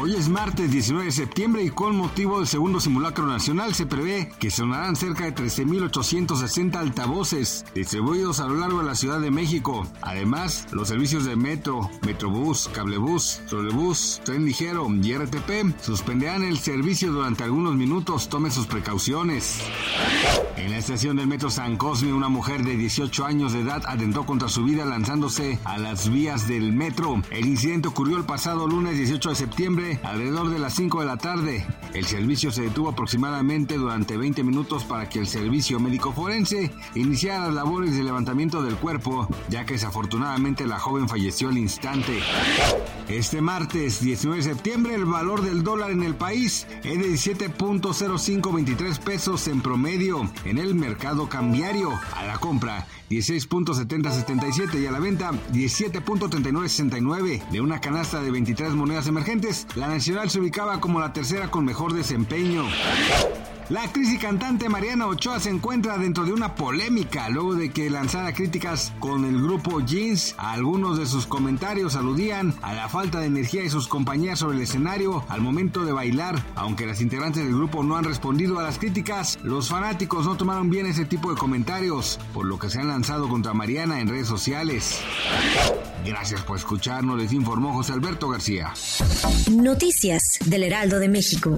Hoy es martes 19 de septiembre y con motivo del segundo simulacro nacional se prevé que sonarán cerca de 13.860 altavoces distribuidos a lo largo de la Ciudad de México. Además, los servicios de metro, metrobús, cablebús, trolebús, tren ligero y RTP suspenderán el servicio durante algunos minutos. Tome sus precauciones. En la estación del metro San Cosme, una mujer de 18 años de edad atentó contra su vida lanzándose a las vías del metro. El incidente ocurrió el pasado lunes 18 de septiembre alrededor de las 5 de la tarde. El servicio se detuvo aproximadamente durante 20 minutos para que el servicio médico forense iniciara las labores de levantamiento del cuerpo, ya que desafortunadamente la joven falleció al instante. Este martes 19 de septiembre el valor del dólar en el país es de 17.0523 pesos en promedio en el mercado cambiario. A la compra 16.7077 y a la venta 17.3969 de una canasta de 23 monedas emergentes. La nacional se ubicaba como la tercera con mejor desempeño. La actriz y cantante Mariana Ochoa se encuentra dentro de una polémica luego de que lanzara críticas con el grupo Jeans. Algunos de sus comentarios aludían a la falta de energía de sus compañías sobre el escenario al momento de bailar. Aunque las integrantes del grupo no han respondido a las críticas, los fanáticos no tomaron bien ese tipo de comentarios, por lo que se han lanzado contra Mariana en redes sociales. Gracias por escucharnos, les informó José Alberto García. Noticias del Heraldo de México.